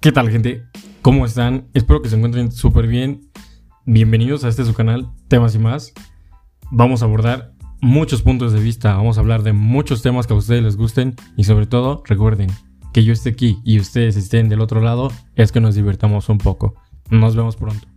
¿Qué tal, gente? ¿Cómo están? Espero que se encuentren súper bien. Bienvenidos a este su canal, Temas y más. Vamos a abordar muchos puntos de vista, vamos a hablar de muchos temas que a ustedes les gusten y sobre todo, recuerden que yo esté aquí y ustedes estén del otro lado es que nos divertamos un poco. Nos vemos pronto.